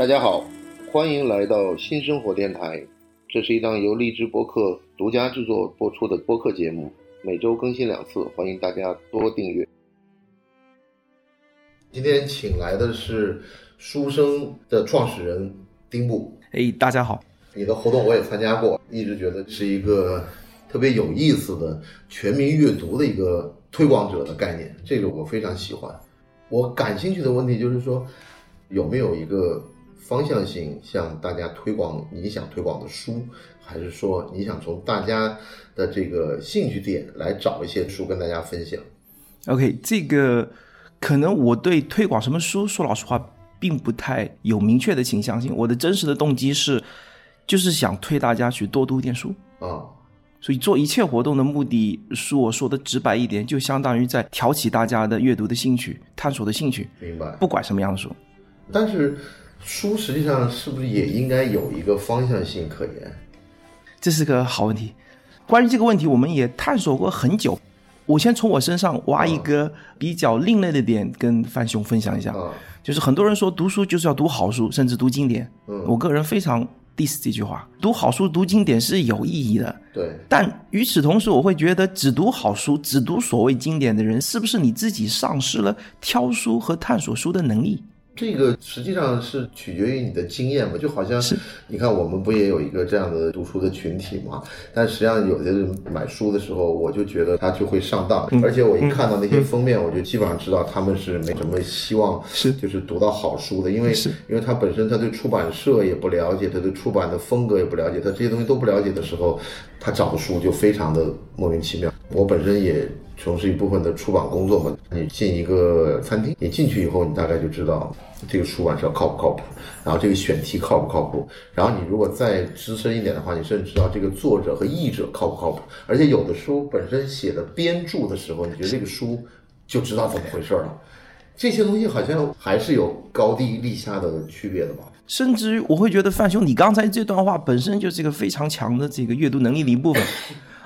大家好，欢迎来到新生活电台。这是一档由荔枝播客独家制作播出的播客节目，每周更新两次，欢迎大家多订阅。今天请来的是书生的创始人丁布。哎，大家好。你的活动我也参加过，一直觉得是一个特别有意思的全民阅读的一个推广者的概念，这个我非常喜欢。我感兴趣的问题就是说，有没有一个方向性向大家推广你想推广的书，还是说你想从大家的这个兴趣点来找一些书跟大家分享？OK，这个可能我对推广什么书，说老实话，并不太有明确的倾向性。我的真实的动机是，就是想推大家去多读一点书啊。所以做一切活动的目的，说我说的直白一点，就相当于在挑起大家的阅读的兴趣、探索的兴趣。明白。不管什么样的书，但是书实际上是不是也应该有一个方向性可言？这是个好问题。关于这个问题，我们也探索过很久。我先从我身上挖一个比较另类的点，跟范兄分享一下。就是很多人说读书就是要读好书，甚至读经典。嗯。我个人非常。diss 这句话，读好书、读经典是有意义的。对，但与此同时，我会觉得只读好书、只读所谓经典的人，是不是你自己丧失了挑书和探索书的能力？这个实际上是取决于你的经验嘛，就好像是你看我们不也有一个这样的读书的群体嘛？但实际上有些人买书的时候，我就觉得他就会上当，而且我一看到那些封面，我就基本上知道他们是没什么希望，是就是读到好书的，因为因为他本身他对出版社也不了解，他对出版的风格也不了解，他这些东西都不了解的时候，他找的书就非常的莫名其妙。我本身也。从事一部分的出版工作嘛，你进一个餐厅，你进去以后，你大概就知道这个出版社靠不靠谱，然后这个选题靠不靠谱，然后你如果再资深一点的话，你甚至知道这个作者和译者靠不靠谱，而且有的书本身写的编著的时候，你觉得这个书就知道怎么回事了。这些东西好像还是有高低立下的区别的吧？甚至于我会觉得范兄，你刚才这段话本身就是一个非常强的这个阅读能力的一部分。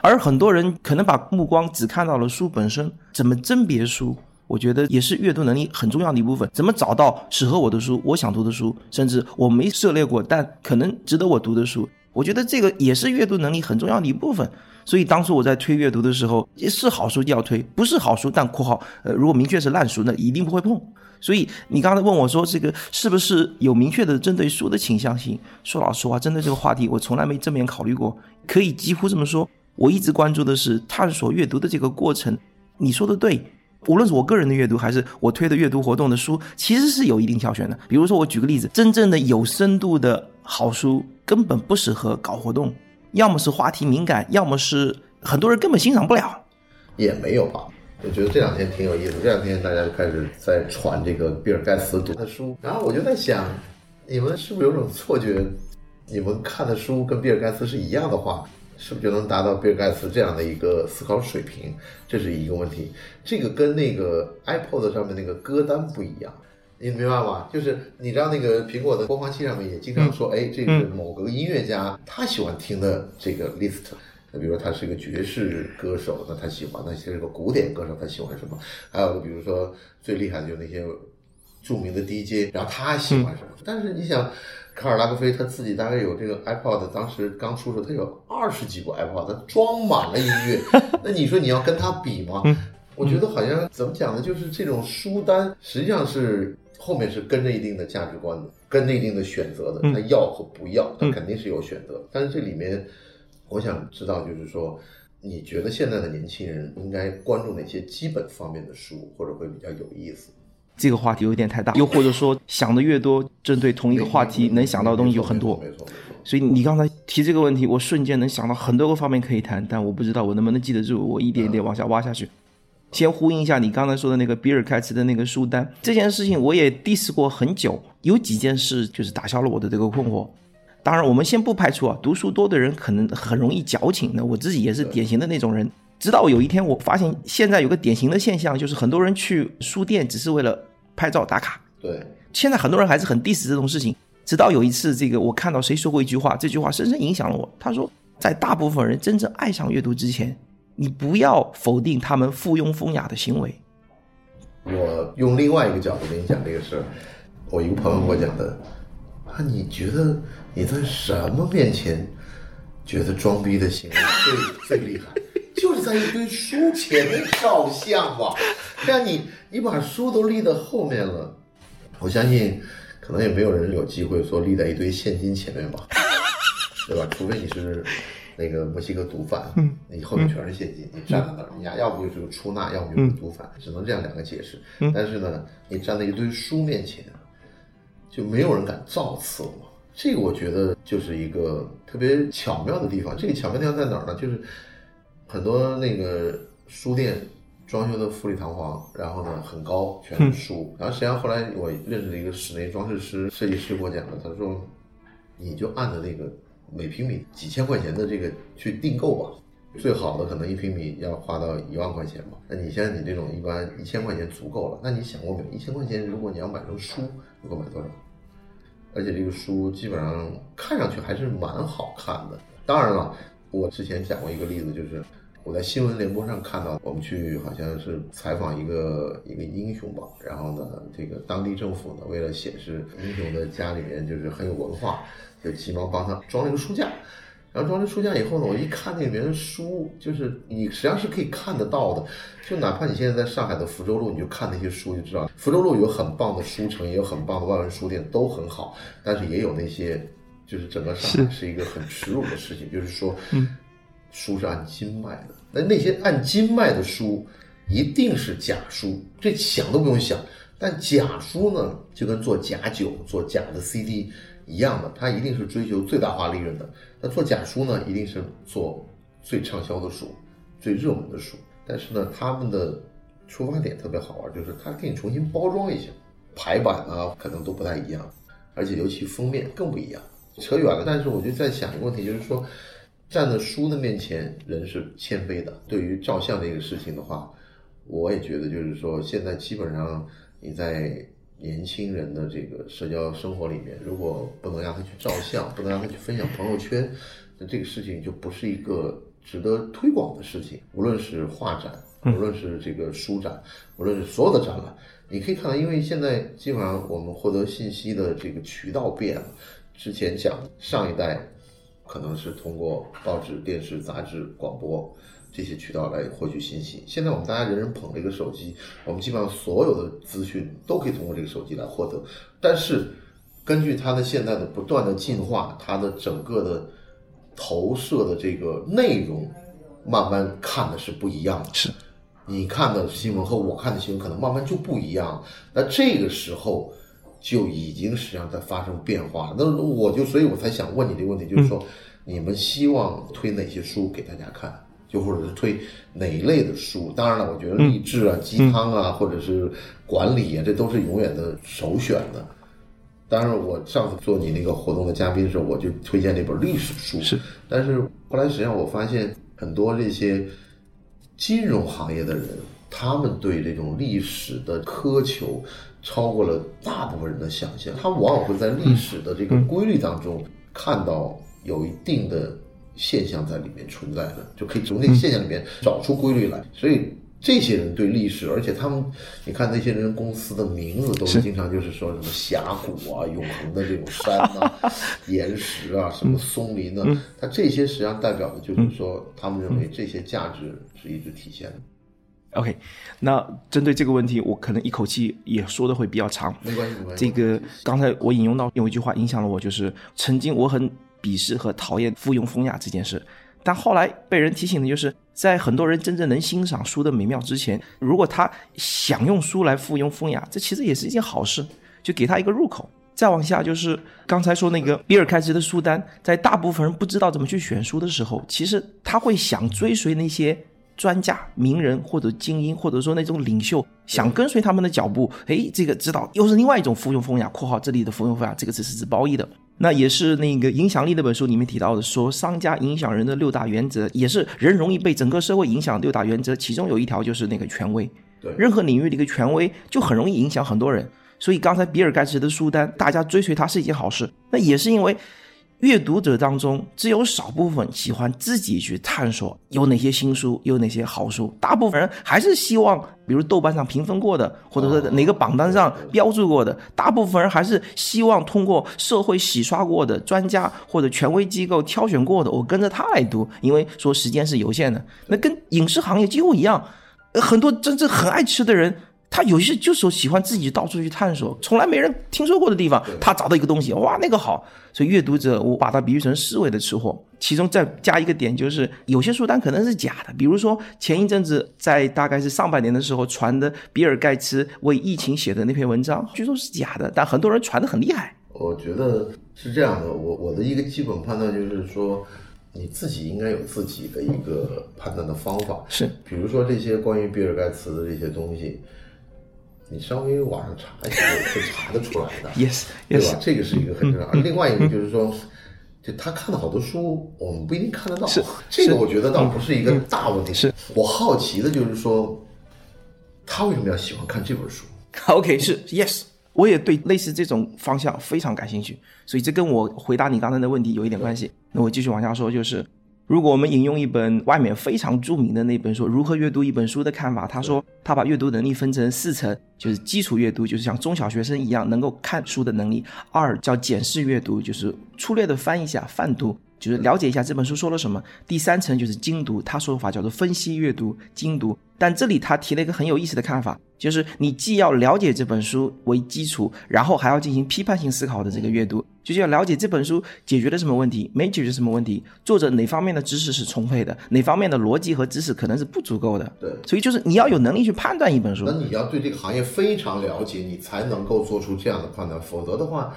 而很多人可能把目光只看到了书本身，怎么甄别书？我觉得也是阅读能力很重要的一部分。怎么找到适合我的书、我想读的书，甚至我没涉猎过但可能值得我读的书？我觉得这个也是阅读能力很重要的一部分。所以当初我在推阅读的时候，是好书就要推，不是好书但（括号）呃，如果明确是烂书，那一定不会碰。所以你刚才问我说这个是不是有明确的针对书的倾向性？说老实话，针对这个话题，我从来没正面考虑过。可以几乎这么说。我一直关注的是探索阅读的这个过程。你说的对，无论是我个人的阅读，还是我推的阅读活动的书，其实是有一定挑选的。比如说，我举个例子，真正的有深度的好书根本不适合搞活动，要么是话题敏感，要么是很多人根本欣赏不了。也没有吧？我觉得这两天挺有意思。这两天大家就开始在传这个比尔盖茨读的书，然后我就在想，你们是不是有种错觉，你们看的书跟比尔盖茨是一样的话？是不是就能达到比尔盖茨这样的一个思考水平？这是一个问题。这个跟那个 iPod 上面那个歌单不一样，你明白吗？就是你知道那个苹果的播放器上面也经常说，哎，这是某个音乐家他喜欢听的这个 list。那比如说他是一个爵士歌手，那他喜欢；那是个古典歌手，他喜欢什么？还有比如说最厉害的就是那些著名的 DJ，然后他喜欢什么？但是你想。卡尔拉格菲他自己大概有这个 iPod，当时刚出时候他有二十几部 iPod，他装满了音乐。那你说你要跟他比吗？我觉得好像怎么讲呢？就是这种书单实际上是后面是跟着一定的价值观的，跟着一定的选择的。他要和不要，他肯定是有选择。但是这里面，我想知道就是说，你觉得现在的年轻人应该关注哪些基本方面的书，或者会比较有意思？这个话题有点太大，又或者说想的越多，针对同一个话题能想到的东西有很多。没错，所以你刚才提这个问题，我瞬间能想到很多个方面可以谈，但我不知道我能不能记得住。我一点一点往下挖下去。先呼应一下你刚才说的那个比尔盖茨的那个书单这件事情，我也 diss 过很久。有几件事就是打消了我的这个困惑。当然，我们先不排除啊，读书多的人可能很容易矫情。那我自己也是典型的那种人。直到有一天，我发现现在有个典型的现象，就是很多人去书店只是为了拍照打卡。对，现在很多人还是很 diss 这种事情。直到有一次，这个我看到谁说过一句话，这句话深深影响了我。他说，在大部分人真正爱上阅读之前，你不要否定他们附庸风雅的行为。我用另外一个角度跟你讲这个事儿，我一个朋友跟我讲的，啊，你觉得你在什么面前觉得装逼的行为最最厉害？就是在一堆书前面照相嘛。这样你你把书都立到后面了，我相信可能也没有人有机会说立在一堆现金前面吧，对吧？除非你是那个墨西哥毒贩，你后面全是现金，你站在那儿，你呀，要不就是个出纳，要不就是个毒贩，只能这样两个解释。但是呢，你站在一堆书面前，就没有人敢造次了。这个我觉得就是一个特别巧妙的地方。这个巧妙地方在哪儿呢？就是很多那个书店装修的富丽堂皇，然后呢很高，全是书。然后实际上后来我认识了一个室内装饰师、设计师，给我讲的，他说你就按着那个每平米几千块钱的这个去订购吧。最好的可能一平米要花到一万块钱吧。那你现在你这种一般一千块钱足够了。那你想过没有？一千块钱如果你要买成书，能够买多少？而且这个书基本上看上去还是蛮好看的。当然了，我之前讲过一个例子，就是我在新闻联播上看到，我们去好像是采访一个一个英雄吧，然后呢，这个当地政府呢，为了显示英雄的家里面就是很有文化，就急忙帮他装了一个书架。然后装了书架以后呢，我一看那里面的书，就是你实际上是可以看得到的。就哪怕你现在在上海的福州路，你就看那些书就知道，福州路有很棒的书城，也有很棒的外文书店，都很好。但是也有那些，就是整个上海是一个很耻辱的事情，就是说，书是按斤卖的。那那些按斤卖的书，一定是假书，这想都不用想。但假书呢，就跟做假酒、做假的 CD。一样的，它一定是追求最大化利润的。那做假书呢，一定是做最畅销的书、最热门的书。但是呢，他们的出发点特别好玩，就是他给你重新包装一下，排版啊，可能都不太一样，而且尤其封面更不一样。扯远了，但是我就在想一个问题，就是说，站在书的面前，人是谦卑的。对于照相这个事情的话，我也觉得，就是说，现在基本上你在。年轻人的这个社交生活里面，如果不能让他去照相，不能让他去分享朋友圈，那这个事情就不是一个值得推广的事情。无论是画展，无论是这个书展，无论是所有的展览，你可以看到，因为现在基本上我们获得信息的这个渠道变了。之前讲上一代，可能是通过报纸、电视、杂志、广播。这些渠道来获取信息。现在我们大家人人捧着一个手机，我们基本上所有的资讯都可以通过这个手机来获得。但是，根据它的现在的不断的进化，它的整个的投射的这个内容，慢慢看的是不一样的。是，你看的新闻和我看的新闻可能慢慢就不一样。那这个时候就已经实际上在发生变化了。那我就所以我才想问你这个问题，就是说，你们希望推哪些书给大家看？就或者是推哪一类的书？当然了，我觉得励志啊、鸡汤啊，或者是管理啊，这都是永远的首选的。当然，我上次做你那个活动的嘉宾的时候，我就推荐那本历史书。是，但是后来实际上我发现，很多这些金融行业的人，他们对这种历史的苛求超过了大部分人的想象。他们往往会在历史的这个规律当中看到有一定的。现象在里面存在的，就可以从那个现象里面找出规律来。所以这些人对历史，而且他们，你看那些人公司的名字都是经常就是说什么峡谷啊、永恒的这种山啊、岩石啊、什么松林呢？它这些实际上代表的就是说，他们认为这些价值是一直体现的。OK，那针对这个问题，我可能一口气也说的会比较长。没关系，没关系。这个刚才我引用到有一句话影响了我，就是曾经我很。鄙视和讨厌附庸风雅这件事，但后来被人提醒的就是，在很多人真正能欣赏书的美妙之前，如果他想用书来附庸风雅，这其实也是一件好事，就给他一个入口。再往下就是刚才说那个比尔盖茨的书单，在大部分人不知道怎么去选书的时候，其实他会想追随那些专家、名人或者精英，或者说那种领袖，想跟随他们的脚步。诶，这个知道又是另外一种附庸风雅。（括号这里的附庸风雅这个词是指褒义的。）那也是那个影响力那本书里面提到的，说商家影响人的六大原则，也是人容易被整个社会影响六大原则，其中有一条就是那个权威。对，任何领域的一个权威就很容易影响很多人。所以刚才比尔盖茨的书单，大家追随他是一件好事。那也是因为阅读者当中只有少部分喜欢自己去探索有哪些新书，有哪些好书，大部分人还是希望，比如豆瓣上评分过的，或者说哪个榜单上标注过的，大部分人还是希望通过社会洗刷过的专家或者权威机构挑选过的，我跟着他来读，因为说时间是有限的。那跟影视行业几乎一样，很多真正很爱吃的人。他有些就是喜欢自己到处去探索，从来没人听说过的地方，他找到一个东西，哇，那个好。所以阅读者，我把它比喻成思维的吃货。其中再加一个点，就是有些书单可能是假的，比如说前一阵子在大概是上半年的时候传的比尔盖茨为疫情写的那篇文章，据说是假的，但很多人传的很厉害。我觉得是这样的，我我的一个基本判断就是说，你自己应该有自己的一个判断的方法。是，比如说这些关于比尔盖茨的这些东西。你稍微网上查一下，会查得出来的，yes，对吧？这个是一个很重要。另外一个就是说，就他看的好多书，我们不一定看得到。是，这个我觉得倒不是一个大问题。是我好奇的就是说，他为什么要喜欢看这本书？OK，是 yes，我也对类似这种方向非常感兴趣，所以这跟我回答你刚才的问题有一点关系。那我继续往下说，就是。如果我们引用一本外面非常著名的那本说《如何阅读一本书》的看法，他说他把阅读能力分成四层，就是基础阅读，就是像中小学生一样能够看书的能力；二叫检视阅读，就是粗略的翻一下泛读，就是了解一下这本书说了什么；第三层就是精读，他说法叫做分析阅读、精读。但这里他提了一个很有意思的看法，就是你既要了解这本书为基础，然后还要进行批判性思考的这个阅读，就是要了解这本书解决了什么问题，没解决什么问题，作者哪方面的知识是充沛的，哪方面的逻辑和知识可能是不足够的。对，所以就是你要有能力去判断一本书。那你要对这个行业非常了解，你才能够做出这样的判断，否则的话，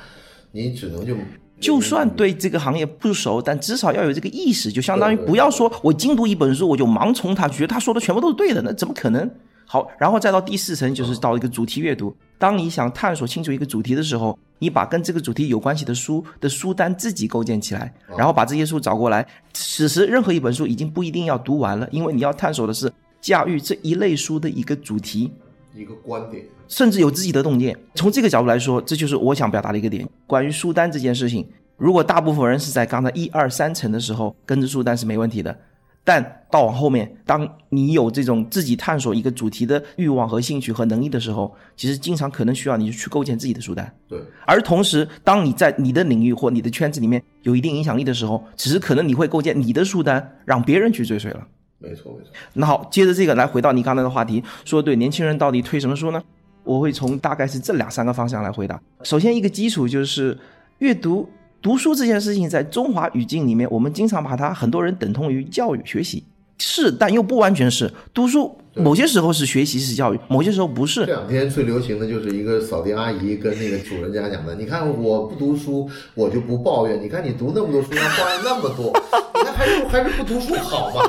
你只能就。就算对这个行业不熟，但至少要有这个意识，就相当于不要说我精读一本书，我就盲从他，觉得他说的全部都是对的，那怎么可能？好，然后再到第四层，就是到一个主题阅读。当你想探索清楚一个主题的时候，你把跟这个主题有关系的书的书单自己构建起来，然后把这些书找过来。此时，任何一本书已经不一定要读完了，因为你要探索的是驾驭这一类书的一个主题。一个观点，甚至有自己的洞见。从这个角度来说，这就是我想表达的一个点。关于书单这件事情，如果大部分人是在刚才一二三层的时候跟着书单是没问题的，但到往后面，当你有这种自己探索一个主题的欲望和兴趣和能力的时候，其实经常可能需要你去构建自己的书单。对。而同时，当你在你的领域或你的圈子里面有一定影响力的时候，其实可能你会构建你的书单，让别人去追随了。没错，没错。那好，接着这个来回到你刚才的话题，说对年轻人到底推什么书呢？我会从大概是这两三个方向来回答。首先，一个基础就是阅读读书这件事情，在中华语境里面，我们经常把它很多人等同于教育学习。是，但又不完全是。读书某些时候是学习是教育，某些时候不是。这两天最流行的就是一个扫地阿姨跟那个主人家讲的：“你看我不读书，我就不抱怨。你看你读那么多书，还抱怨那么多，你看还是还是不读书好嘛？”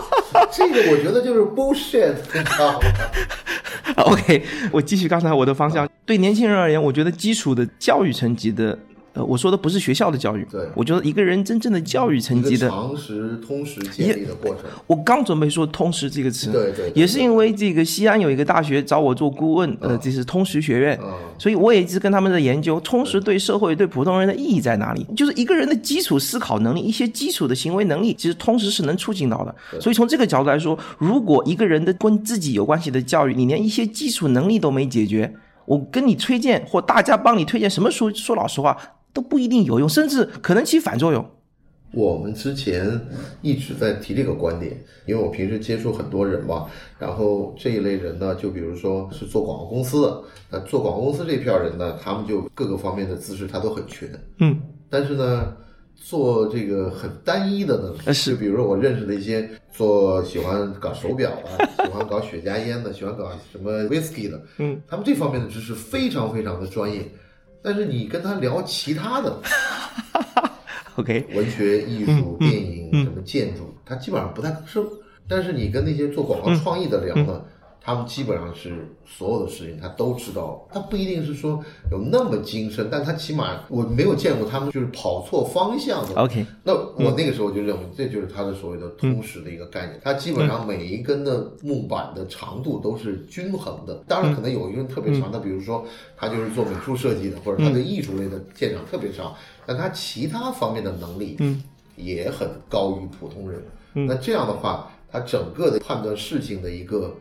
这个我觉得就是 bullshit，知道吗 OK，我继续刚才我的方向。对年轻人而言，我觉得基础的教育层级的。我说的不是学校的教育，对我觉得一个人真正的教育层级的常识通识建立的过程。我刚准备说“通识”这个词，对对，也是因为这个西安有一个大学找我做顾问，呃，这是通识学院，所以我也一直跟他们在研究通识对社会、对普通人的意义在哪里。就是一个人的基础思考能力、一些基础的行为能力，其实通识是能促进到的。所以从这个角度来说，如果一个人的跟自己有关系的教育，你连一些基础能力都没解决，我跟你推荐或大家帮你推荐什么书，说老实话。都不一定有用，甚至可能起反作用。我们之前一直在提这个观点，因为我平时接触很多人嘛，然后这一类人呢，就比如说是做广告公司的，那做广告公司这票人呢，他们就各个方面的知识他都很全，嗯，但是呢，做这个很单一的呢，是比如说我认识的一些做喜欢搞手表的，喜欢搞雪茄烟的，喜欢搞什么 whisky 的，嗯，他们这方面的知识非常非常的专业。但是你跟他聊其他的，OK，文学、艺术、电影什么建筑，他基本上不太吭声。但是你跟那些做广告创意的聊呢？他们基本上是所有的事情他都知道，他不一定是说有那么精深，但他起码我没有见过他们就是跑错方向的。OK，那我那个时候就认为这就是他的所谓的通识的一个概念，他基本上每一根的木板的长度都是均衡的，当然可能有一根特别长的，比如说他就是做美术设计的，或者他对艺术类的鉴赏特别长，但他其他方面的能力也很高于普通人。那这样的话，他整个的判断事情的一个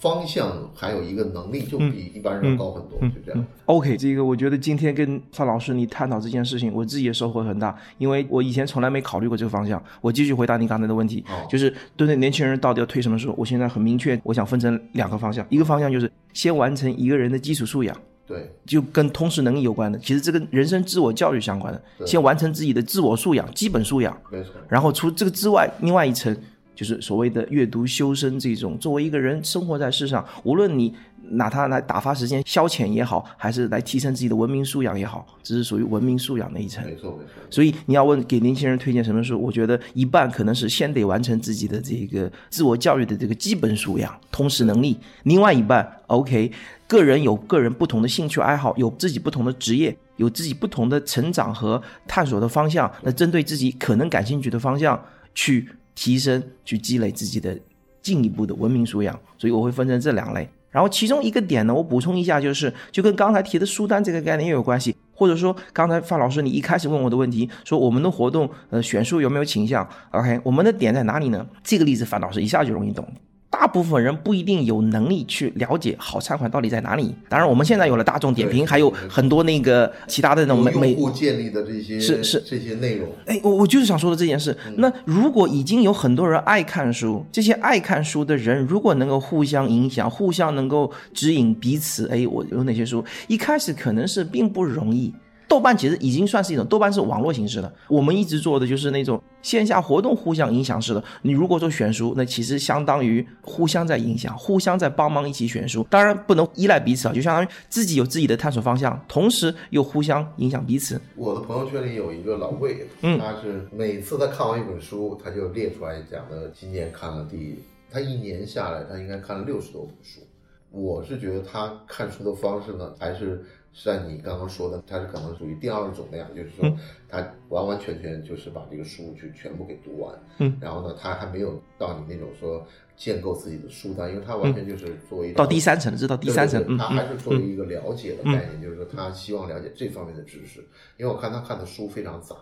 方向还有一个能力就比一般人要高很多，就这样。OK，这个我觉得今天跟范老师你探讨这件事情，我自己也收获很大，因为我以前从来没考虑过这个方向。我继续回答你刚才的问题，哦就是对待年轻人到底要推什么书，我现在很明确，我想分成两个方向，一个方向就是先完成一个人的基础素养。对，就跟通识能力有关的，其实这跟人生自我教育相关的。先完成自己的自我素养、基本素养，没错。然后除这个之外，另外一层就是所谓的阅读修身这种。作为一个人生活在世上，无论你拿它来打发时间、消遣也好，还是来提升自己的文明素养也好，只是属于文明素养的一层。没错，没错。所以你要问给年轻人推荐什么书，我觉得一半可能是先得完成自己的这个自我教育的这个基本素养、通识能力，另外一半 OK，个人有个人不同的兴趣爱好，有自己不同的职业，有自己不同的成长和探索的方向，那针对自己可能感兴趣的方向去提升、去积累自己的进一步的文明素养。所以我会分成这两类。然后其中一个点呢，我补充一下，就是就跟刚才提的书单这个概念也有关系，或者说刚才范老师你一开始问我的问题，说我们的活动呃选书有没有倾向？OK，我们的点在哪里呢？这个例子范老师一下就容易懂。大部分人不一定有能力去了解好餐馆到底在哪里。当然，我们现在有了大众点评，还有很多那个其他的那种美美用户建立的这些是是这些内容，哎，我我就是想说的这件事。嗯那如果已经有很多人爱看书，这些爱看书的人如果能够互相影响，互相能够指引彼此，哎，我有哪些书？一开始可能是并不容易。豆瓣其实已经算是一种，豆瓣是网络形式的。我们一直做的就是那种线下活动互相影响式的。你如果说选书，那其实相当于互相在影响，互相在帮忙一起选书。当然不能依赖彼此啊，就相当于自己有自己的探索方向，同时又互相影响彼此。我的朋友圈里有一个老魏，嗯他是每次他看完一本书，他就列出来讲的，今年看了第，他一年下来，他应该看了六十多本书。我是觉得他看书的方式呢，还是是按你刚刚说的，他是可能属于第二种那样，就是说他完完全全就是把这个书去全部给读完，嗯，然后呢，他还没有到你那种说建构自己的书单，因为他完全就是作为一到第三层，这到第三层，嗯对对对他还嗯是作为一个了解的概念，就是说他希望了解这方面的知识。因为我看他看的书非常杂，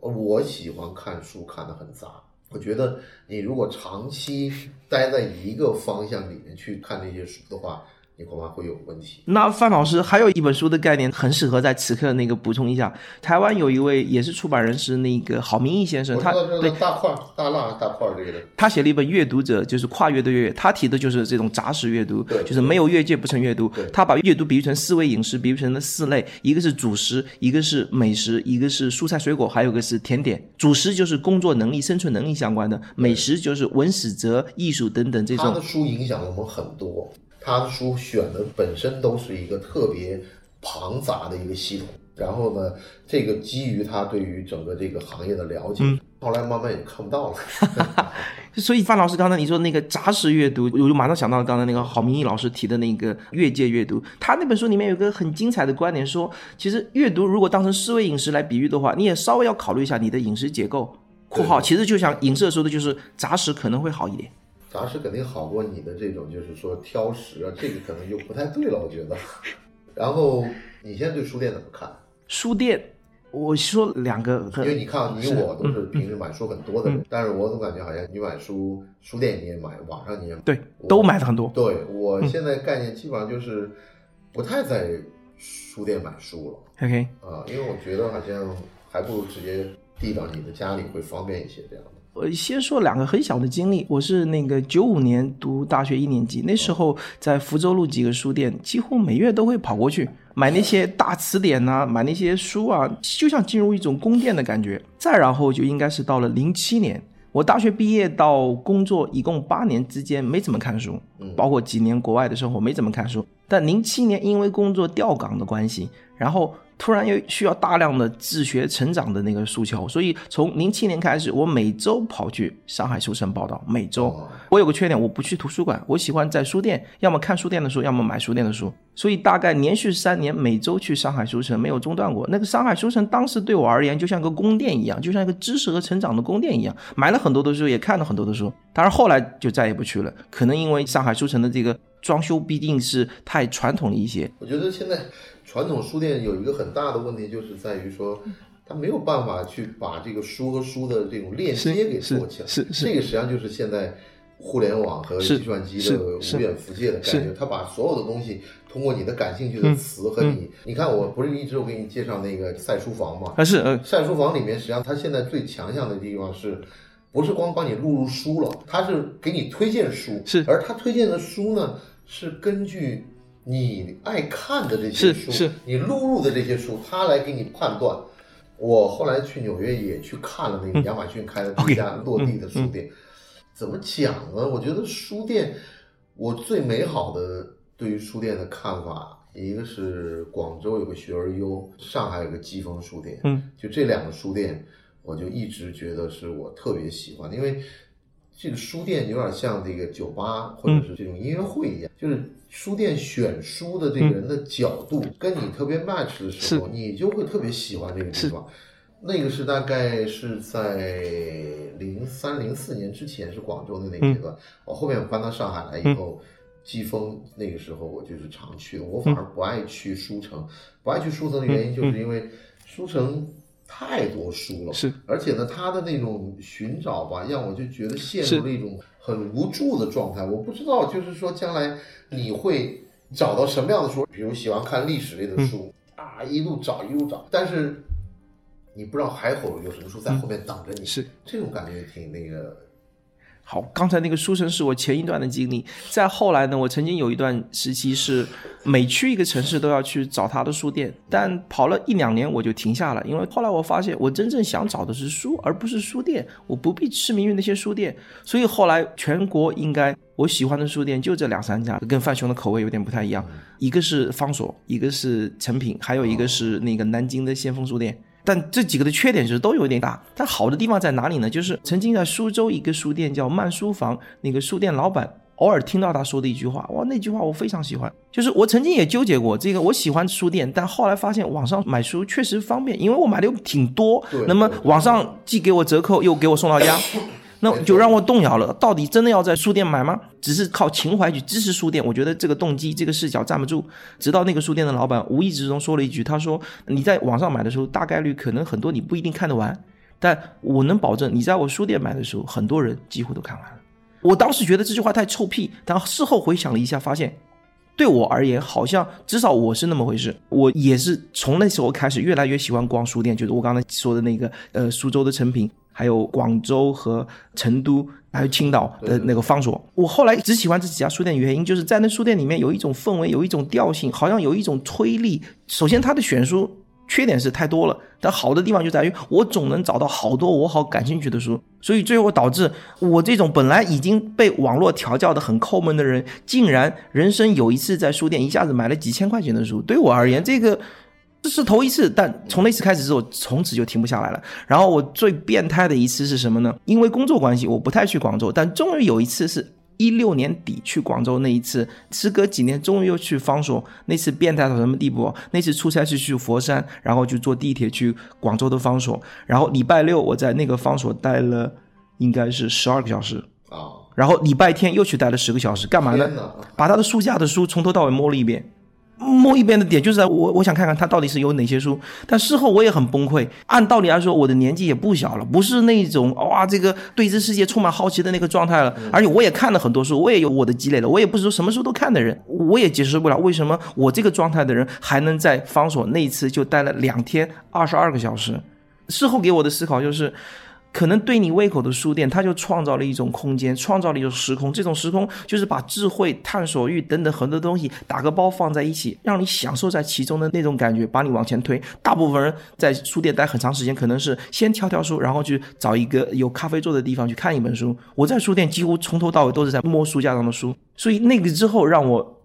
我喜欢看书看的很杂。我觉得你如果长期待在一个方向里面去看这些书的话，你恐怕会有问题。那范老师还有一本书的概念很适合在此刻那个补充一下。台湾有一位也是出版人是那个郝明义先生，他对大块儿大辣大块儿这个的，他写了一本《阅读者》，就是跨越的阅，他提的就是这种杂食阅读对，就是没有越界不成阅读。他把阅读比喻成四味饮食，比喻成了四类，一个是主食，一个是美食，一个是蔬菜水果，还有个是甜点。主食就是工作能力、生存能力相关的，美食就是文史哲、艺术等等这种他的书影响了我们很多。他的书选的本身都是一个特别庞杂的一个系统，然后呢，这个基于他对于整个这个行业的了解，后来慢慢也看不到了。所以范老师刚才你说那个杂食阅读，我就马上想到了刚才那个郝明义老师提的那个越界阅读。他那本书里面有一个很精彩的观点说，其实阅读如果当成思维饮食来比喻的话，你也稍微要考虑一下你的饮食结构。括号其实就像影射说的，就是杂食可能会好一点。杂食肯定好过你的这种，就是说挑食啊，这个可能就不太对了，我觉得。然后你现在对书店怎么看？书店，我说两个因为你看，你我都是平时买书很多的人，但是我总感觉好像你买书，书店你也买，网上你也买。对都买的很多。对我现在概念基本上就是不太在书店买书了 OK，啊，因为我觉得好像还不如直接递到你的家里会方便一些这样的。我先说两个很小的经历，我是那个九五年读大学一年级，那时候在福州路几个书店，几乎每月都会跑过去买那些大词典呐、买那些书啊，就像进入一种宫殿的感觉。再然后就应该是到了零七年，我大学毕业到工作一共八年之间没怎么看书，包括几年国外的生活没怎么看书。但零七年因为工作调岗的关系，然后突然又需要大量的自学成长的那个诉求，所以从零七年开始，我每周跑去上海书城报道。每周，我有个缺点，我不去图书馆，我喜欢在书店，要么看书店的书，要么买书店的书。所以大概连续三年，每周去上海书城没有中断过。那个上海书城当时对我而言就像个宫殿一样，就像一个知识和成长的宫殿一样，买了很多的书，也看了很多的书。当然后来就再也不去了，可能因为上海书城的这个装修毕竟是太传统了一些。我觉得现在。传统书店有一个很大的问题，就是在于说，它没有办法去把这个书和书的这种链接给做起来。是是，这个实际上就是现在互联网和计算机的无远弗届的感觉。它把所有的东西通过你的感兴趣的词和你，你看，我不是一直我给你介绍那个赛书房嘛？啊是，赛书房里面实际上它现在最强项的地方是，不是光帮你录入书了，它是给你推荐书。是，而它推荐的书呢，是根据。你爱看的这些书，你录入的这些书，他来给你判断。我后来去纽约也去看了那个亚马逊开的第一家落地的书店。怎么讲呢？我觉得书店，我最美好的对于书店的看法，一个是广州有个学而优，上海有个季风书店。嗯，就这两个书店，我就一直觉得是我特别喜欢的，因为这个书店有点像这个酒吧或者是这种音乐会一样，就是。书店选书的这个人的角度跟你特别 match 的时候，你就会特别喜欢这个地方。那个是大概是在零三零四年之前，是广州的那个阶段。我后面搬到上海来以后，季风那个时候我就是常去的。我反而不爱去书城，不爱去书城的原因就是因为书城太多书了，是而且呢，他的那种寻找吧，让我就觉得陷入了一种很无助的状态。我不知道，就是说将来。你会找到什么样的书？比如喜欢看历史类的书啊，一路找一路找，但是你不知道海口有什么书在后面等着你，是这种感觉挺那个。好，刚才那个书城是我前一段的经历。再后来呢，我曾经有一段时期是每去一个城市都要去找他的书店，但跑了一两年我就停下了，因为后来我发现我真正想找的是书，而不是书店。我不必痴迷于那些书店，所以后来全国应该我喜欢的书店就这两三家，跟范兄的口味有点不太一样。一个是方所，一个是诚品，还有一个是那个南京的先锋书店。但这几个的缺点就是都有点大，但好的地方在哪里呢？就是曾经在苏州一个书店叫慢书房，那个书店老板偶尔听到他说的一句话，哇，那句话我非常喜欢。就是我曾经也纠结过这个，我喜欢书店，但后来发现网上买书确实方便，因为我买的又挺多，那么网上既给我折扣，又给我送到家。那就让我动摇了，到底真的要在书店买吗？只是靠情怀去支持书店，我觉得这个动机、这个视角站不住。直到那个书店的老板无意之中说了一句：“他说你在网上买的时候，大概率可能很多你不一定看得完，但我能保证你在我书店买的时候，很多人几乎都看完了。”我当时觉得这句话太臭屁，但事后回想了一下，发现对我而言，好像至少我是那么回事。我也是从那时候开始越来越喜欢逛书店，就是我刚才说的那个呃苏州的成品。还有广州和成都，还有青岛的那个方所，我后来只喜欢这几家书店，原因就是在那书店里面有一种氛围，有一种调性，好像有一种推力。首先，它的选书缺点是太多了，但好的地方就在于我总能找到好多我好感兴趣的书，所以最后导致我这种本来已经被网络调教的很抠门的人，竟然人生有一次在书店一下子买了几千块钱的书。对我而言，这个。这是头一次，但从那次开始之后，从此就停不下来了。然后我最变态的一次是什么呢？因为工作关系，我不太去广州，但终于有一次是一六年底去广州那一次，时隔几年，终于又去方所。那次变态到什么地步？那次出差是去佛山，然后就坐地铁去广州的方所。然后礼拜六我在那个方所待了，应该是十二个小时啊。然后礼拜天又去待了十个小时，干嘛呢？把他的书架的书从头到尾摸了一遍。摸一边的点就是我我想看看他到底是有哪些书，但事后我也很崩溃。按道理来说，我的年纪也不小了，不是那种哇这个对这世界充满好奇的那个状态了。而且我也看了很多书，我也有我的积累了。我也不是说什么书都看的人，我也解释不了为什么我这个状态的人还能在方所那一次就待了两天二十二个小时。事后给我的思考就是。可能对你胃口的书店，它就创造了一种空间，创造了一种时空。这种时空就是把智慧、探索欲等等很多东西打个包放在一起，让你享受在其中的那种感觉，把你往前推。大部分人在书店待很长时间，可能是先挑挑书，然后去找一个有咖啡座的地方去看一本书。我在书店几乎从头到尾都是在摸书架上的书，所以那个之后让我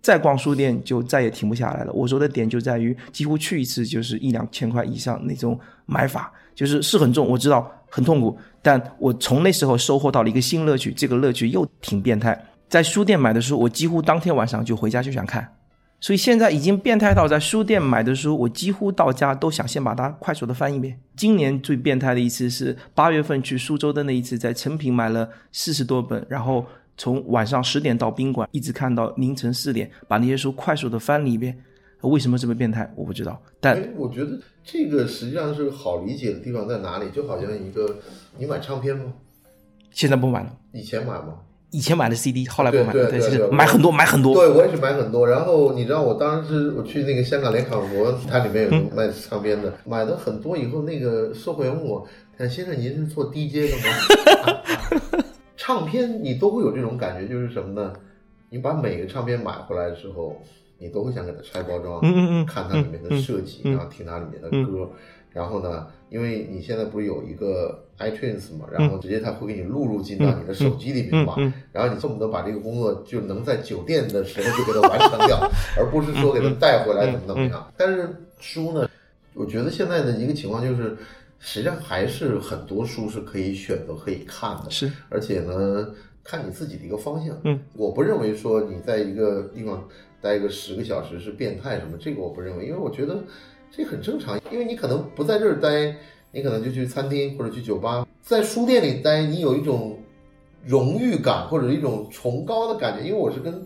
再逛书店就再也停不下来了。我说的点就在于，几乎去一次就是一两千块以上那种买法，就是是很重，我知道很痛苦，但我从那时候收获到了一个新乐趣，这个乐趣又挺变态。在书店买的书，我几乎当天晚上就回家就想看，所以现在已经变态到在书店买的书，我几乎到家都想先把它快速的翻一遍。今年最变态的一次是八月份去苏州的那一次，在成品买了四十多本，然后。从晚上十点到宾馆，一直看到凌晨四点，把那些书快速的翻了一遍。为什么这么变态？我不知道。但我觉得这个实际上是好理解的地方在哪里？就好像一个你买唱片吗？现在不买了。以前买吗？以前买的 CD，后来不买了。对对对，买很多，买很多。对我也是买很多。然后你知道，我当时我去那个香港联考国，它里面有卖唱片的，买的很多以后，那个售货员问我：“先生，您是做 DJ 的吗？” 唱片你都会有这种感觉，就是什么呢？你把每个唱片买回来的时候，你都会想给它拆包装，看它里面的设计，然后听它里面的歌。然后呢，因为你现在不是有一个 iTunes 嘛，然后直接它会给你录入进到你的手机里面嘛。然后你恨不得把这个工作就能在酒店的时候就给它完成掉，而不是说给它带回来怎么怎么样。但是书呢，我觉得现在的一个情况就是。实际上还是很多书是可以选择、可以看的，是，而且呢，看你自己的一个方向。嗯，我不认为说你在一个地方待个十个小时是变态什么，这个我不认为，因为我觉得这很正常。因为你可能不在这儿待，你可能就去餐厅或者去酒吧，在书店里待，你有一种荣誉感或者一种崇高的感觉。因为我是跟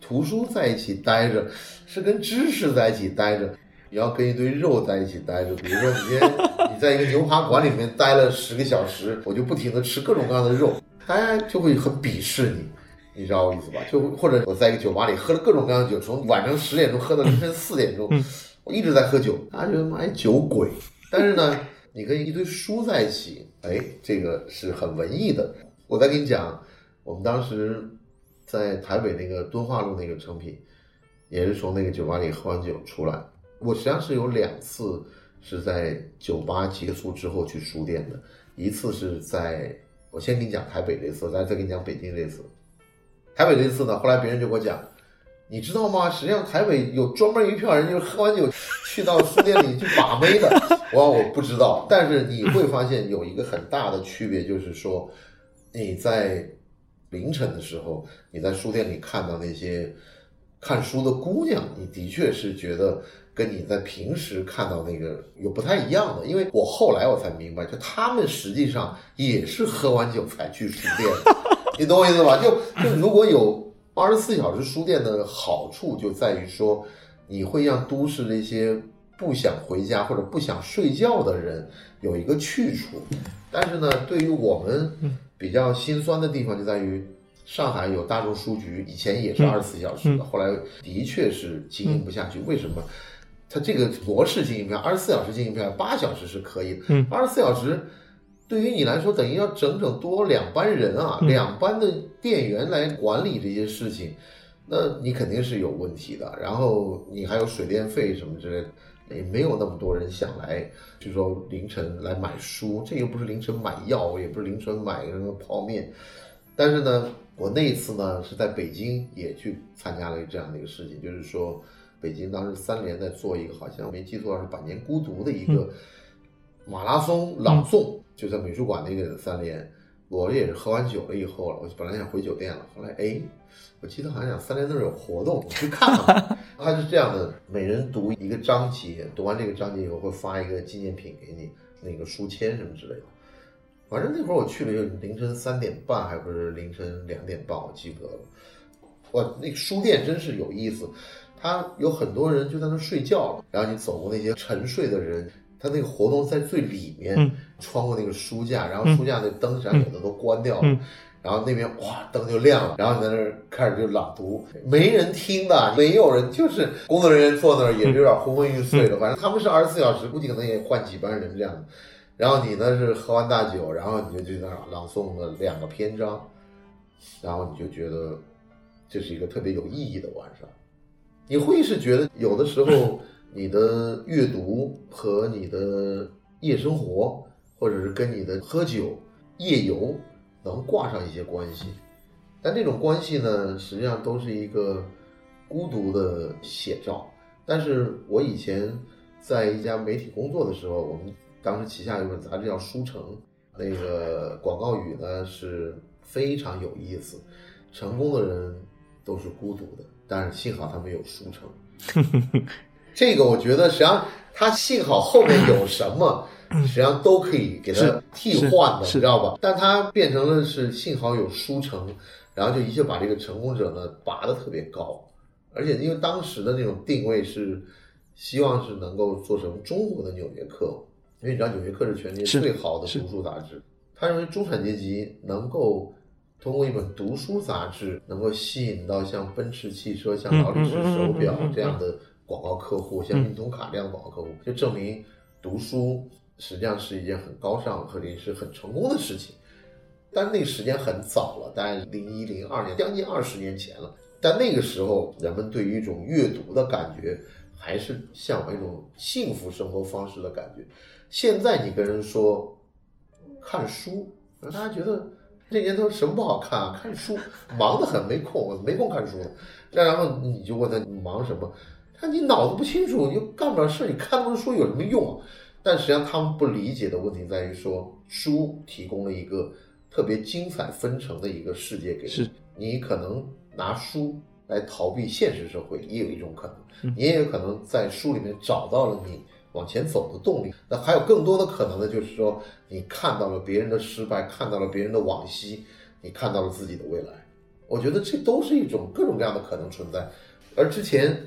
图书在一起待着，是跟知识在一起待着。你要跟一堆肉在一起待着，比如说你今天你在一个牛扒馆里面待了十个小时，我就不停的吃各种各样的肉，大家就会很鄙视你，你知道我意思吧？就或者我在一个酒吧里喝了各种各样的酒，从晚上十点钟喝到凌晨四点钟，我一直在喝酒，大家觉得妈酒鬼。但是呢，你跟一堆书在一起，哎，这个是很文艺的。我再跟你讲，我们当时在台北那个敦化路那个成品，也是从那个酒吧里喝完酒出来。我实际上是有两次是在酒吧结束之后去书店的，一次是在我先跟你讲台北这次，再再跟你讲北京这次。台北这次呢，后来别人就给我讲，你知道吗？实际上台北有专门一票人，就是喝完酒去到书店里去把妹的。我我不知道，但是你会发现有一个很大的区别，就是说你在凌晨的时候，你在书店里看到那些看书的姑娘，你的确是觉得。跟你在平时看到那个有不太一样的，因为我后来我才明白，就他们实际上也是喝完酒才去书店，你懂我意思吧？就就如果有二十四小时书店的好处，就在于说你会让都市那些不想回家或者不想睡觉的人有一个去处。但是呢，对于我们比较心酸的地方就在于，上海有大众书局，以前也是二十四小时的，后来的确是经营不下去，为什么？它这个模式经营票，二十四小时经营票，八小时是可以二十四小时对于你来说，等于要整整多两班人啊，两班的店员来管理这些事情，那你肯定是有问题的。然后你还有水电费什么之类的，也没有那么多人想来，就说凌晨来买书，这又不是凌晨买药，也不是凌晨买什么泡面。但是呢，我那一次呢是在北京也去参加了这样的一个事情，就是说。北京当时三联在做一个，好像没记错是《百年孤独》的一个马拉松朗诵，就在美术馆那个三联。我也是喝完酒了以后了，我本来想回酒店了，后来哎，我记得好像三联那儿有活动，我去看看。他是这样的，每人读一个章节，读完这个章节以后会发一个纪念品给你，那个书签什么之类的。反正那会儿我去了，就凌晨三点半，还不是凌晨两点半，我记不得了。哇，那个书店真是有意思。他有很多人就在那睡觉了，然后你走过那些沉睡的人，他那个活动在最里面，穿过那个书架，然后书架那灯上有的都关掉了，然后那边哇灯就亮了，然后你在那儿开始就朗读，没人听的，没有人，就是工作人员坐那儿也是有点昏昏欲睡的，反正他们是二十四小时，估计可能也换几班人这样的，然后你呢是喝完大酒，然后你就去那儿朗诵了两个篇章，然后你就觉得这是一个特别有意义的晚上。你会是觉得有的时候你的阅读和你的夜生活，或者是跟你的喝酒、夜游能挂上一些关系，但这种关系呢，实际上都是一个孤独的写照。但是我以前在一家媒体工作的时候，我们当时旗下有一本杂志叫《书城》，那个广告语呢是非常有意思：成功的人都是孤独的，但是幸好他们有书城。这个我觉得，实际上他幸好后面有什么，实际上都可以给他替换的，你知道吧？但他变成了是幸好有书城，然后就一下把这个成功者呢拔得特别高，而且因为当时的那种定位是希望是能够做成中国的《纽约客》，因为你知道《纽约客》是全世界最好的读书杂志，他认为中产阶级能够通过一本读书杂志，能够吸引到像奔驰汽车、像劳力士手表这样的。广告客户像运通卡这样的广告客户，就证明读书实际上是一件很高尚和也是很成功的事情。但那个时间很早了，大概零一零二年，将近二十年前了。但那个时候，人们对于一种阅读的感觉，还是向往一种幸福生活方式的感觉。现在你跟人说看书，大家觉得这年头什么不好看啊？看书忙得很，没空，没空看书。然后你就问他你忙什么？那你脑子不清楚，你又干不了事，你看那么多书有什么用啊？但实际上他们不理解的问题在于说，书提供了一个特别精彩纷呈的一个世界给你。你可能拿书来逃避现实社会，也有一种可能。你也有可能在书里面找到了你往前走的动力。那还有更多的可能呢，就是说你看到了别人的失败，看到了别人的往昔，你看到了自己的未来。我觉得这都是一种各种各样的可能存在。而之前。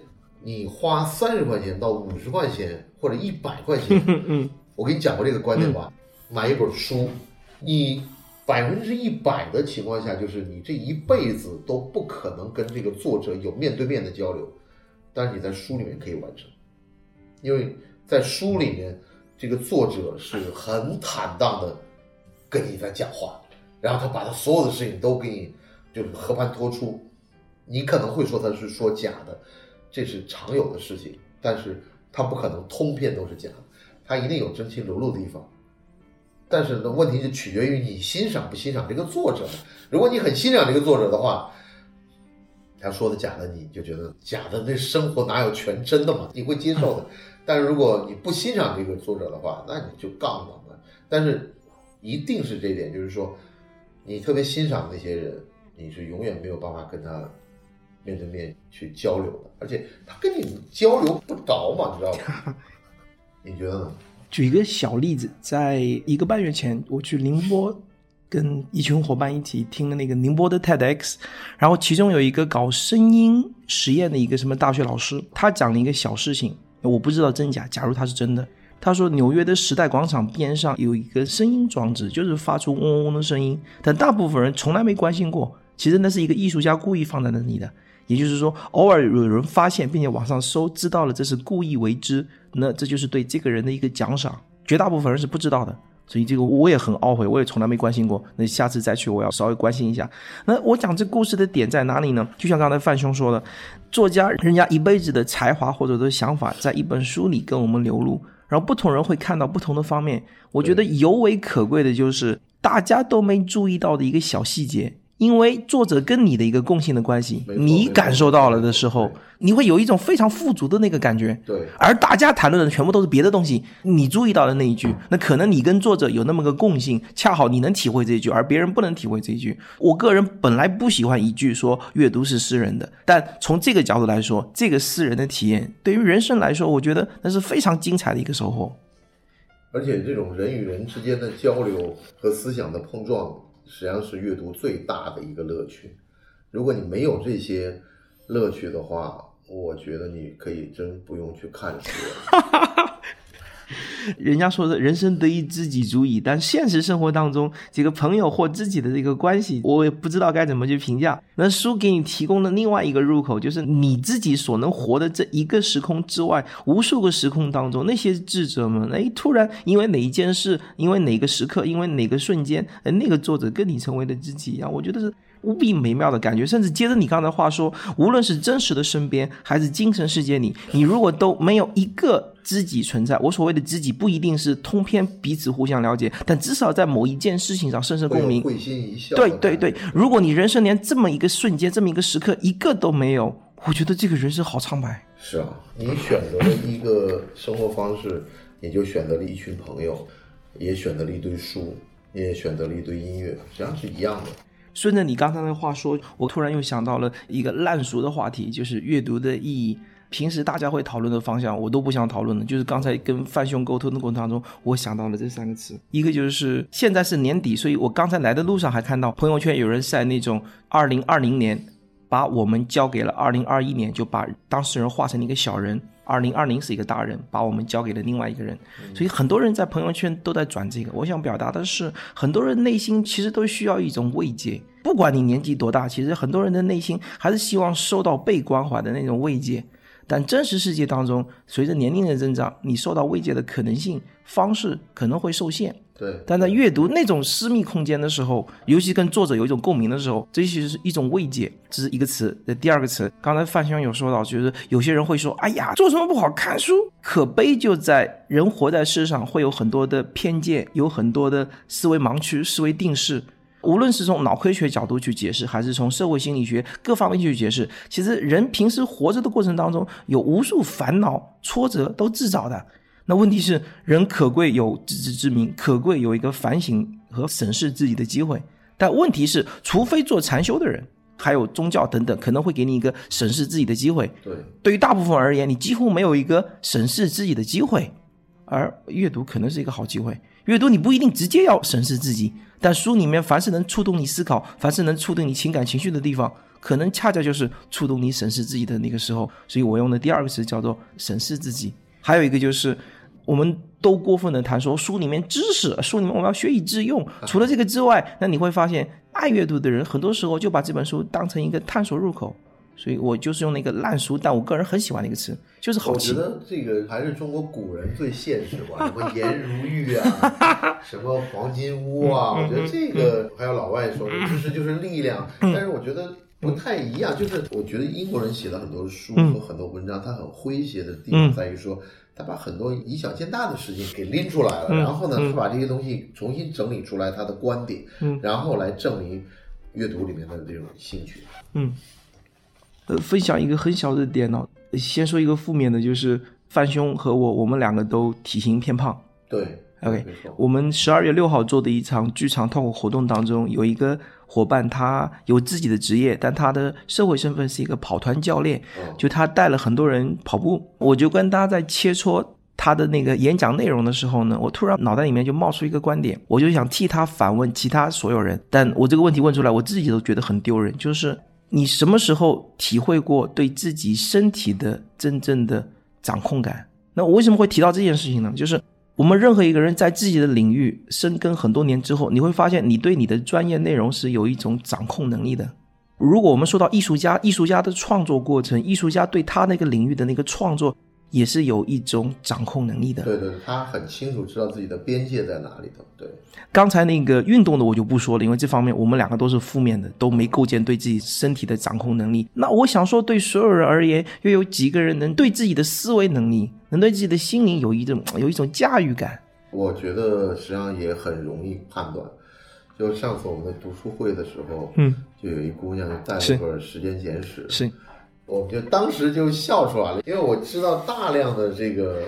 你花三十块钱到五十块钱或者一百块钱，我给你讲过这个观点吧。买一本书，你百分之一百的情况下，就是你这一辈子都不可能跟这个作者有面对面的交流，但是你在书里面可以完成，因为在书里面，这个作者是很坦荡的跟你在讲话，然后他把他所有的事情都给你就是和盘托出，你可能会说他是说假的。这是常有的事情，但是它不可能通篇都是假的，它一定有真情流露的地方。但是呢，问题就取决于你欣赏不欣赏这个作者。如果你很欣赏这个作者的话，他说的假的，你就觉得假的，那生活哪有全真的嘛？你会接受的。但是如果你不欣赏这个作者的话，那你就杠了嘛。但是一定是这点，就是说，你特别欣赏那些人，你是永远没有办法跟他。面对面去交流的，而且他跟你交流不着嘛，你知道吗？你觉得呢？举一个小例子，在一个半月前，我去宁波，跟一群伙伴一起听了那个宁波的 TEDx，然后其中有一个搞声音实验的一个什么大学老师，他讲了一个小事情，我不知道真假。假如他是真的，他说纽约的时代广场边上有一个声音装置，就是发出嗡嗡嗡的声音，但大部分人从来没关心过。其实那是一个艺术家故意放在那里的。也就是说，偶尔有人发现并且往上搜，知道了这是故意为之，那这就是对这个人的一个奖赏。绝大部分人是不知道的，所以这个我也很懊悔，我也从来没关心过。那下次再去，我要稍微关心一下。那我讲这故事的点在哪里呢？就像刚才范兄说的，作家人家一辈子的才华或者说想法，在一本书里跟我们流露，然后不同人会看到不同的方面。我觉得尤为可贵的就是大家都没注意到的一个小细节。因为作者跟你的一个共性的关系，你感受到了的时候，你会有一种非常富足的那个感觉。对，而大家谈论的全部都是别的东西，你注意到的那一句，那可能你跟作者有那么个共性，恰好你能体会这一句，而别人不能体会这一句。我个人本来不喜欢一句说阅读是私人的，但从这个角度来说，这个私人的体验对于人生来说，我觉得那是非常精彩的一个收获。而且这种人与人之间的交流和思想的碰撞。实际上是阅读最大的一个乐趣。如果你没有这些乐趣的话，我觉得你可以真不用去看书。人家说的人生得一知己足矣，但现实生活当中，几个朋友或知己的这个关系，我也不知道该怎么去评价。那书给你提供的另外一个入口，就是你自己所能活的这一个时空之外，无数个时空当中，那些智者们，哎，突然因为哪一件事，因为哪个时刻，因为哪个瞬间，哎，那个作者跟你成为了知己一样，我觉得是。无比美妙的感觉，甚至接着你刚才话说，无论是真实的身边，还是精神世界里，你如果都没有一个知己存在，我所谓的知己不一定是通篇彼此互相了解，但至少在某一件事情上深深共鸣，会心一笑。对对对，如果你人生连这么一个瞬间，这么一个时刻，一个都没有。我觉得这个人生好苍白。是啊，你选择了一个生活方式，你就选择了一群朋友，也选择了一堆书，也选择了一堆音乐，实际上是一样的。顺着你刚才的话说，我突然又想到了一个烂熟的话题，就是阅读的意义。平时大家会讨论的方向，我都不想讨论的。就是刚才跟范兄沟通的过程当中，我想到了这三个词，一个就是现在是年底，所以我刚才来的路上还看到朋友圈有人晒那种二零二零年，把我们交给了二零二一年，就把当事人画成了一个小人，二零二零是一个大人，把我们交给了另外一个人。所以很多人在朋友圈都在转这个。我想表达的是，很多人内心其实都需要一种慰藉，不管你年纪多大，其实很多人的内心还是希望受到被关怀的那种慰藉。但真实世界当中，随着年龄的增长，你受到慰藉的可能性方式可能会受限。对，但在阅读那种私密空间的时候，尤其跟作者有一种共鸣的时候，这其实是一种慰藉。这是一个词。那第二个词，刚才范兄有说到，就是有些人会说：“哎呀，做什么不好看书？”可悲就在人活在世上，会有很多的偏见，有很多的思维盲区、思维定式。无论是从脑科学角度去解释，还是从社会心理学各方面去解释，其实人平时活着的过程当中，有无数烦恼、挫折都自找的。那问题是，人可贵有自知之明，可贵有一个反省和审视自己的机会。但问题是，除非做禅修的人，还有宗教等等，可能会给你一个审视自己的机会。对，对于大部分而言，你几乎没有一个审视自己的机会。而阅读可能是一个好机会。阅读你不一定直接要审视自己。但书里面凡是能触动你思考，凡是能触动你情感情绪的地方，可能恰恰就是触动你审视自己的那个时候。所以我用的第二个词叫做审视自己。还有一个就是，我们都过分的谈说书里面知识，书里面我们要学以致用。除了这个之外，那你会发现，爱阅读的人很多时候就把这本书当成一个探索入口。所以我就是用那个烂熟，但我个人很喜欢的一个词，就是好奇。我觉得这个还是中国古人最现实吧，什么颜如玉啊，什么黄金屋啊，我觉得这个还有老外说的知识就是力量，但是我觉得不太一样。就是我觉得英国人写了很多书和很多文章，他很诙谐的地方在于说，他把很多以小见大的事情给拎出来了，然后呢，他把这些东西重新整理出来他的观点，然后来证明阅读里面的这种兴趣。嗯。呃，分享一个很小的点呢，先说一个负面的，就是范兄和我，我们两个都体型偏胖。对，OK，我们十二月六号做的一场剧场脱口活动当中，有一个伙伴，他有自己的职业，但他的社会身份是一个跑团教练，就他带了很多人跑步。我就跟大家在切磋他的那个演讲内容的时候呢，我突然脑袋里面就冒出一个观点，我就想替他反问其他所有人，但我这个问题问出来，我自己都觉得很丢人，就是。你什么时候体会过对自己身体的真正的掌控感？那我为什么会提到这件事情呢？就是我们任何一个人在自己的领域深耕很多年之后，你会发现你对你的专业内容是有一种掌控能力的。如果我们说到艺术家，艺术家的创作过程，艺术家对他那个领域的那个创作。也是有一种掌控能力的。对对，他很清楚知道自己的边界在哪里的。对，刚才那个运动的我就不说了，因为这方面我们两个都是负面的，都没构建对自己身体的掌控能力。那我想说，对所有人而言，又有几个人能对自己的思维能力，能对自己的心灵有一种有一种驾驭感？我觉得实际上也很容易判断。就上次我们在读书会的时候，嗯，就有一姑娘带了本《时间简史》，是。我就当时就笑出来了，因为我知道大量的这个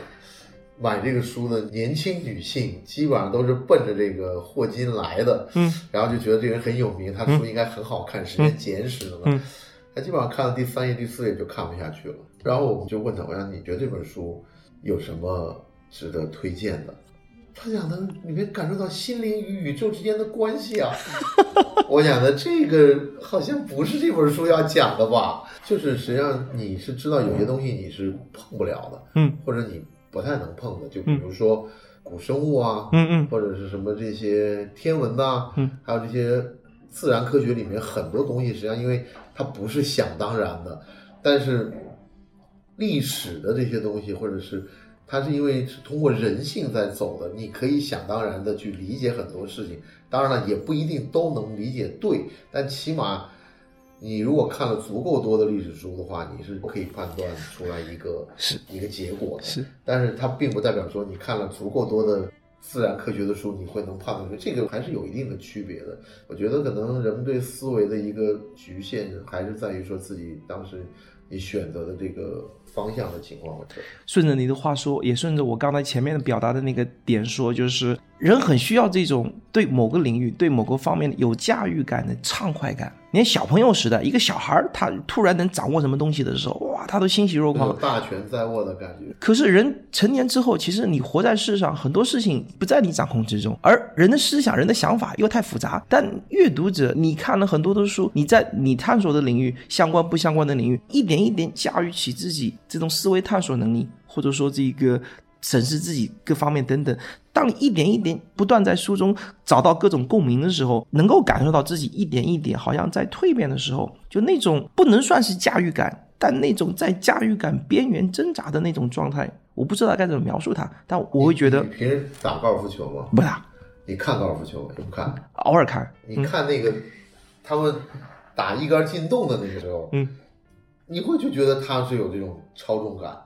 买这个书的年轻女性，基本上都是奔着这个霍金来的，嗯，然后就觉得这个人很有名，他书应该很好看，时间简史的嘛，他基本上看到第三页、第四页就看不下去了。然后我们就问他，我说你觉得这本书有什么值得推荐的？他讲的里面感受到心灵与宇宙之间的关系啊，我讲的这个好像不是这本书要讲的吧？就是实际上你是知道有些东西你是碰不了的，嗯，或者你不太能碰的，就比如说古生物啊，嗯嗯，或者是什么这些天文呐，嗯，还有这些自然科学里面很多东西，实际上因为它不是想当然的，但是历史的这些东西或者是。它是因为是通过人性在走的，你可以想当然的去理解很多事情，当然了，也不一定都能理解对，但起码你如果看了足够多的历史书的话，你是可以判断出来一个是一个结果的。是，但是它并不代表说你看了足够多的自然科学的书，你会能判断出这个还是有一定的区别的。我觉得可能人们对思维的一个局限还是在于说自己当时你选择的这个方向的情况。顺着你的话说，也顺着我刚才前面表达的那个点说，就是人很需要这种对某个领域、对某个方面有驾驭感的畅快感。你看小朋友时代，一个小孩儿他突然能掌握什么东西的时候，哇，他都欣喜若有狂。大权在握的感觉。可是人成年之后，其实你活在世上，很多事情不在你掌控之中，而人的思想、人的想法又太复杂。但阅读者，你看了很多的书，你在你探索的领域、相关不相关的领域，一点一点驾驭起自己这种思维探索能力，或者说这个审视自己各方面等等。当你一点一点不断在书中找到各种共鸣的时候，能够感受到自己一点一点好像在蜕变的时候，就那种不能算是驾驭感，但那种在驾驭感边缘挣扎的那种状态，我不知道该怎么描述它，但我会觉得你平时打高尔夫球吗？不打，你看高尔夫球吗？不看。偶尔看，你看那个、他们打一杆进洞的那个时候，嗯，你会就觉得他是有这种超重感，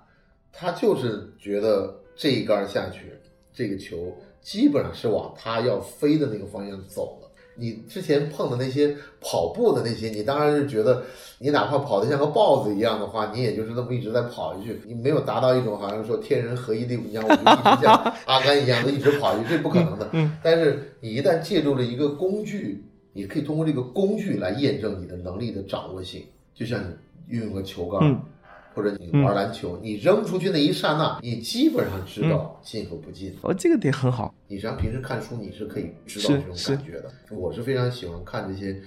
他就是觉得这一杆下去，这个球基本上是往它要飞的那个方向走了。你之前碰的那些跑步的那些，你当然是觉得你哪怕跑得像个豹子一样的话，你也就是那么一直在跑下去，你没有达到一种好像说天人合一的，你像我就一直像阿甘一样的一直跑下去，这不可能的。嗯，但是你一旦借助了一个工具，你可以通过这个工具来验证你的能力的掌握性，就像你运用个球杆。嗯或者你玩篮球，你扔出去那一刹那，你基本上知道进和不进。哦，这个点很好，你实际上平时看书，你是可以知道这种感觉的。我是非常喜欢看这些，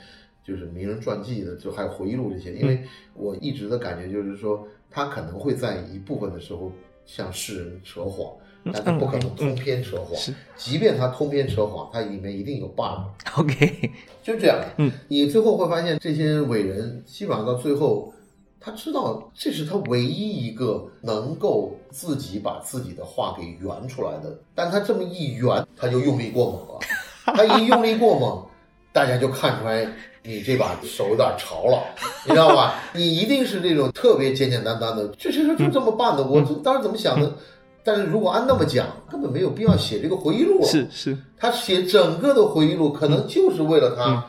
就是名人传记的，就还有回忆录这些，因为我一直的感觉就是说，他可能会在一部分的时候向世人扯谎，但他不可能通篇扯谎。是即便他通篇扯谎，他里面一定有 bug。OK，就这样。嗯，你最后会发现，这些伟人基本上到最后，他知道这是他唯一一个能够自己把自己的话给圆出来的。但他这么一圆，他就用力过猛了。他一用力过猛，大家就看出来你这把手有点潮了，你知道吧？你一定是这种特别简简单单的，这事就这么办的。我当时怎么想的？但是如果按那么讲，根本没有必要写这个回忆录了。是是，他写整个的回忆录，可能就是为了他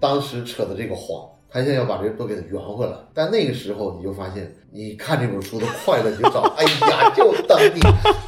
当时扯的这个谎，他现在要把这个都给他圆回来。但那个时候你就发现，你看这本书的快乐，你就找，哎呀，就等你，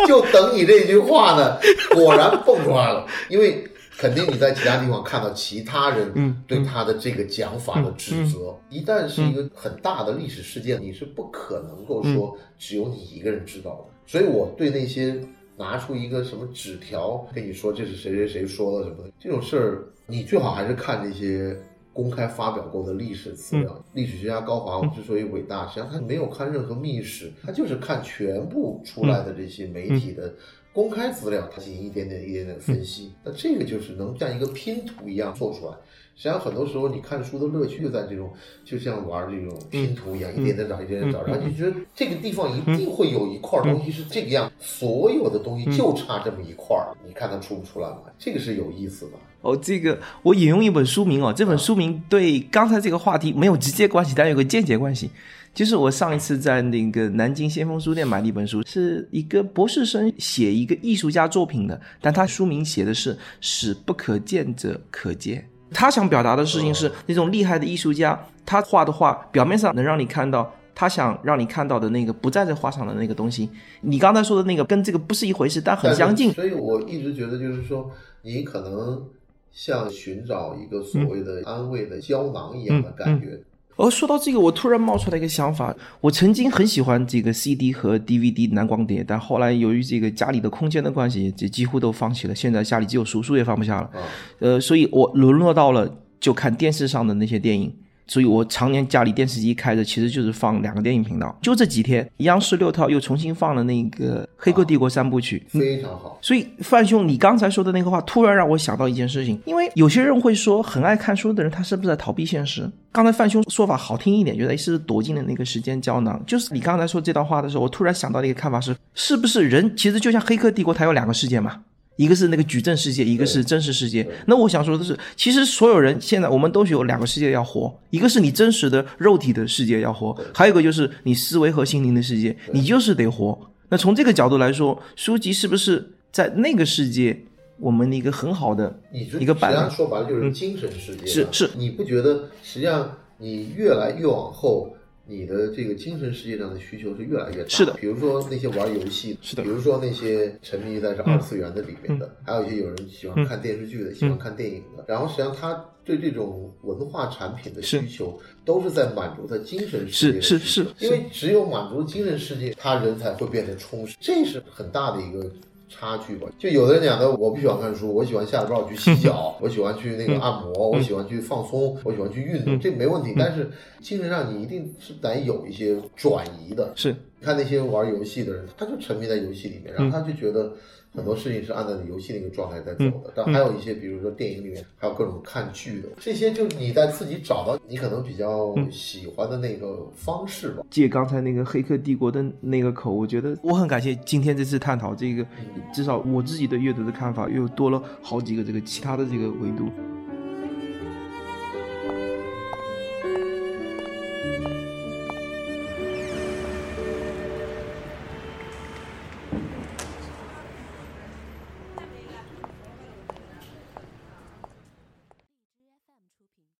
就等你这句话呢，果然蹦出来了。因为肯定你在其他地方看到其他人对他的这个讲法的指责。一旦是一个很大的历史事件，你是不可能够说只有你一个人知道的。所以我对那些。拿出一个什么纸条跟你说这是谁谁谁说的什么的这种事儿，你最好还是看这些公开发表过的历史资料。历史学家高华之所以伟大，实际上他没有看任何秘史，他就是看全部出来的这些媒体的公开资料，他进行一点点一点点分析。那这个就是能像一个拼图一样做出来。实际上，很多时候你看书的乐趣就在这种，就像玩这种拼图一样，一点点找，一点点找，然后你觉得这个地方一定会有一块东西是这个样，所有的东西就差这么一块儿，你看它出不出来嘛？这个是有意思的。哦，这个我引用一本书名哦，这本书名对刚才这个话题没有直接关系，但有个间接关系。就是我上一次在那个南京先锋书店买了一本书，是一个博士生写一个艺术家作品的，但他书名写的是“使不可见者可见”。他想表达的事情是，那种厉害的艺术家，他画的画表面上能让你看到他想让你看到的那个不在这画上的那个东西。你刚才说的那个跟这个不是一回事，但很相近。所以我一直觉得，就是说，你可能像寻找一个所谓的安慰的胶囊一样的感觉。而说到这个，我突然冒出来一个想法。我曾经很喜欢这个 CD 和 DVD 蓝光碟，但后来由于这个家里的空间的关系，这几乎都放弃了。现在家里只有叔叔也放不下了。呃，所以我沦落到了就看电视上的那些电影。所以我常年家里电视机开着，其实就是放两个电影频道。就这几天，央视六套又重新放了那个《黑客帝国》三部曲，非常好。所以范兄，你刚才说的那个话，突然让我想到一件事情。因为有些人会说，很爱看书的人，他是不是在逃避现实？刚才范兄说法好听一点，觉得是躲进了那个时间胶囊。就是你刚才说这段话的时候，我突然想到的一个看法是，是不是人其实就像《黑客帝国》，它有两个世界嘛？一个是那个矩阵世界，一个是真实世界。那我想说的是，其实所有人现在我们都是有两个世界要活，一个是你真实的肉体的世界要活，还有一个就是你思维和心灵的世界，你就是得活。那从这个角度来说，书籍是不是在那个世界，我们的一个很好的一个版本？实际上说白了就是精神世界。是是，你不觉得实际上你越来越往后，你的这个精神世界上的需求是越来越大。是的比如说那些玩游戏，是的比如说那些沉迷在是二次元的里面的，还有一些有人喜欢看电视剧的，喜欢看电影的。然后实际上他对这种文化产品的需求，都是在满足他精神世界的需求。是是是因为只有满足精神世界，他人才会变得充实，这是很大的一个。差距吧，就有的人讲的，我不喜欢看书，我喜欢下了班去洗脚，我喜欢去那个按摩，我喜欢去放松，我喜欢去运动，这没问题。但是精神上你一定是得有一些转移的。是，看那些玩游戏的人，他就沉迷在游戏里面，然后他就觉得。很多事情是按照游戏那个状态在走的，但还有一些，比如说电影里面还有各种看剧的，这些就你在自己找到你可能比较喜欢的那个方式吧。借刚才那个《黑客帝国》的那个口，我觉得我很感谢今天这次探讨这个，至少我自己的阅读的看法又多了好几个这个其他的这个维度。